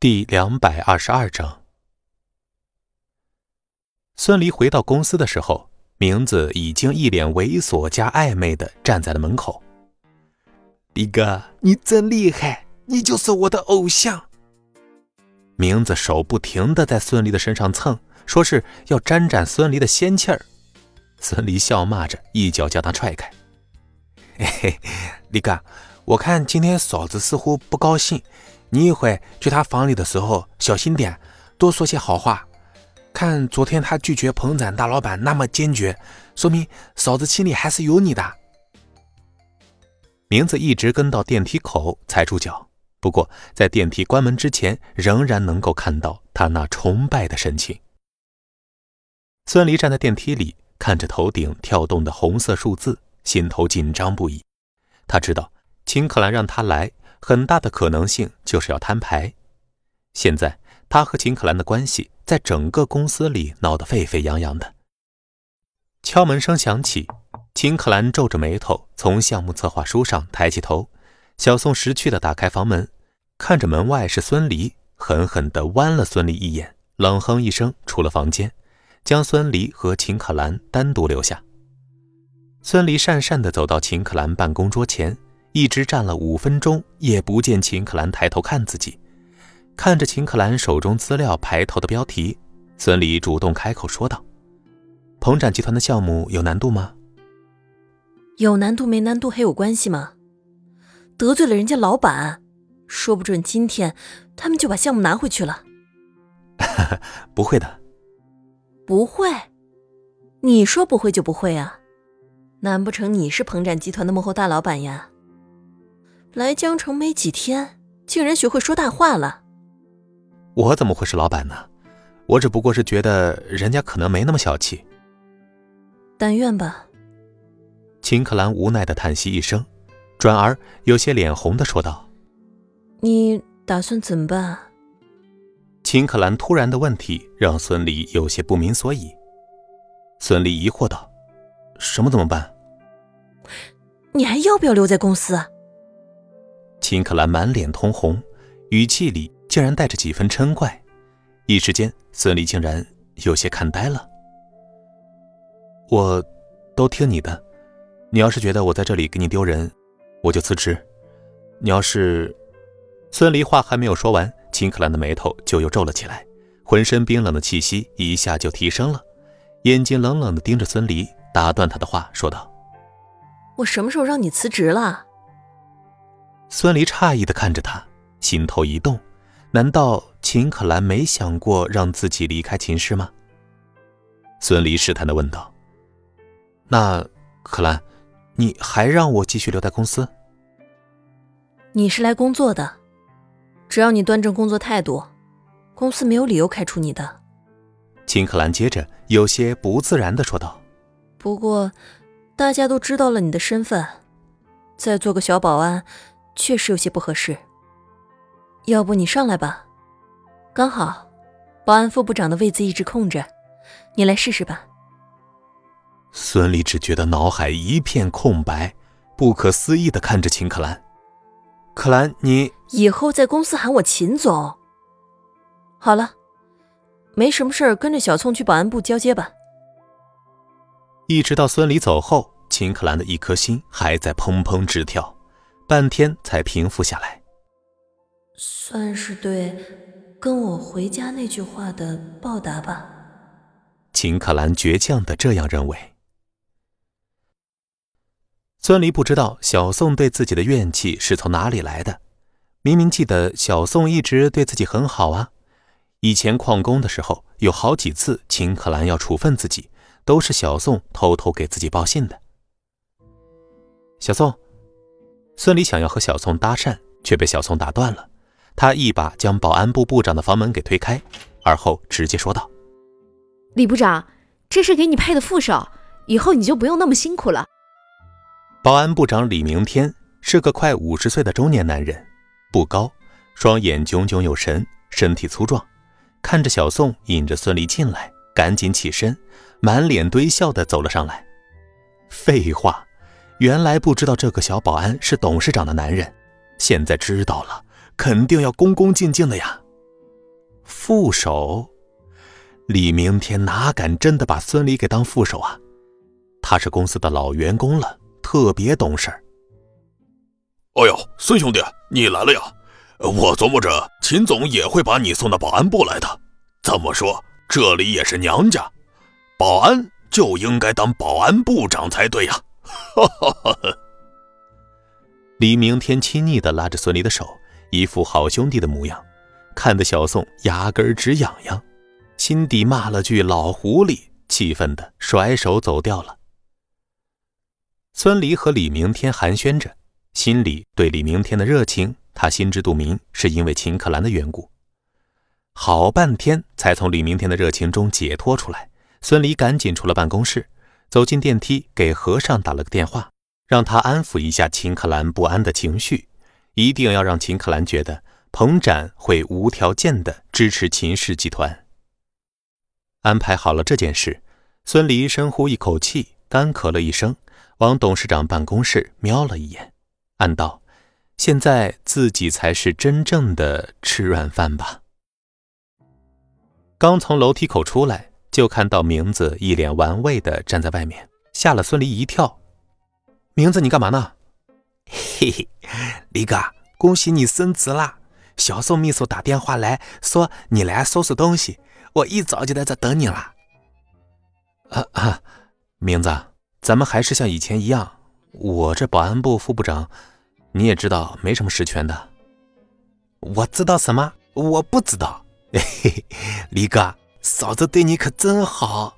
第两百二十二章，孙离回到公司的时候，明子已经一脸猥琐加暧昧的站在了门口。李哥，你真厉害，你就是我的偶像。明子手不停的在孙离的身上蹭，说是要沾沾孙离的仙气儿。孙离笑骂着，一脚将他踹开。嘿嘿，李哥，我看今天嫂子似乎不高兴。你一会去他房里的时候小心点，多说些好话。看昨天他拒绝彭展大老板那么坚决，说明嫂子心里还是有你的。明子一直跟到电梯口才住脚，不过在电梯关门之前，仍然能够看到他那崇拜的神情。孙离站在电梯里，看着头顶跳动的红色数字，心头紧张不已。他知道秦可兰让他来。很大的可能性就是要摊牌。现在他和秦可兰的关系在整个公司里闹得沸沸扬扬的。敲门声响起，秦可兰皱着眉头从项目策划书上抬起头。小宋识趣的打开房门，看着门外是孙离，狠狠地剜了孙离一眼，冷哼一声出了房间，将孙离和秦可兰单独留下。孙离讪讪地走到秦可兰办公桌前。一直站了五分钟，也不见秦可兰抬头看自己。看着秦可兰手中资料排头的标题，孙离主动开口说道：“鹏展集团的项目有难度吗？有难度没难度还有关系吗？得罪了人家老板，说不准今天他们就把项目拿回去了。”“不会的。”“不会？你说不会就不会啊？难不成你是鹏展集团的幕后大老板呀？”来江城没几天，竟然学会说大话了。我怎么会是老板呢？我只不过是觉得人家可能没那么小气。但愿吧。秦可兰无奈的叹息一声，转而有些脸红的说道：“你打算怎么办？”秦可兰突然的问题让孙离有些不明所以。孙离疑惑道：“什么怎么办？你还要不要留在公司？”秦可兰满脸通红，语气里竟然带着几分嗔怪。一时间，孙离竟然有些看呆了。我，都听你的。你要是觉得我在这里给你丢人，我就辞职。你要是……孙离话还没有说完，秦可兰的眉头就又皱了起来，浑身冰冷的气息一下就提升了，眼睛冷冷的盯着孙离，打断他的话说道：“我什么时候让你辞职了？”孙离诧异的看着他，心头一动，难道秦可兰没想过让自己离开秦氏吗？孙离试探的问道：“那可兰，你还让我继续留在公司？你是来工作的，只要你端正工作态度，公司没有理由开除你的。”秦可兰接着有些不自然的说道：“不过，大家都知道了你的身份，再做个小保安。”确实有些不合适，要不你上来吧，刚好，保安副部长的位子一直空着，你来试试吧。孙俪只觉得脑海一片空白，不可思议的看着秦可兰。可兰，你以后在公司喊我秦总。好了，没什么事儿，跟着小宋去保安部交接吧。一直到孙俪走后，秦可兰的一颗心还在砰砰直跳。半天才平复下来，算是对“跟我回家”那句话的报答吧。秦可兰倔强的这样认为。孙离不知道小宋对自己的怨气是从哪里来的，明明记得小宋一直对自己很好啊。以前旷工的时候，有好几次秦可兰要处分自己，都是小宋偷偷给自己报信的。小宋。孙俪想要和小宋搭讪，却被小宋打断了。他一把将保安部部长的房门给推开，而后直接说道：“李部长，这是给你配的副手，以后你就不用那么辛苦了。”保安部长李明天是个快五十岁的中年男人，不高，双眼炯炯有神，身体粗壮。看着小宋引着孙俪进来，赶紧起身，满脸堆笑的走了上来。废话。原来不知道这个小保安是董事长的男人，现在知道了，肯定要恭恭敬敬的呀。副手？李明天哪敢真的把孙离给当副手啊？他是公司的老员工了，特别懂事儿。哎呦，孙兄弟，你来了呀！我琢磨着秦总也会把你送到保安部来的。怎么说，这里也是娘家，保安就应该当保安部长才对呀！哈哈哈。李明天亲昵的拉着孙离的手，一副好兄弟的模样，看得小宋牙根直痒痒，心底骂了句“老狐狸”，气愤的甩手走掉了。孙离和李明天寒暄着。心里对李明天的热情，他心知肚明，是因为秦可兰的缘故。好半天才从李明天的热情中解脱出来。孙离赶紧出了办公室，走进电梯，给和尚打了个电话，让他安抚一下秦可兰不安的情绪，一定要让秦可兰觉得彭展会无条件的支持秦氏集团。安排好了这件事，孙离深呼一口气，干咳了一声，往董事长办公室瞄了一眼。暗道：“现在自己才是真正的吃软饭吧。”刚从楼梯口出来，就看到明子一脸玩味的站在外面，吓了孙离一跳。“明子，你干嘛呢？”“ 嘿嘿，李哥，恭喜你升职了！小宋秘书打电话来说你来收拾东西，我一早就在这等你了。”“啊啊，明子，咱们还是像以前一样，我这保安部副部长。”你也知道没什么实权的，我知道什么？我不知道。嘿嘿，李哥，嫂子对你可真好。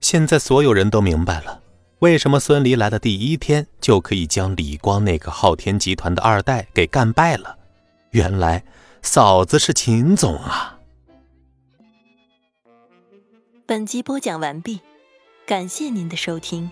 现在所有人都明白了，为什么孙离来的第一天就可以将李光那个昊天集团的二代给干败了。原来嫂子是秦总啊！本集播讲完毕，感谢您的收听。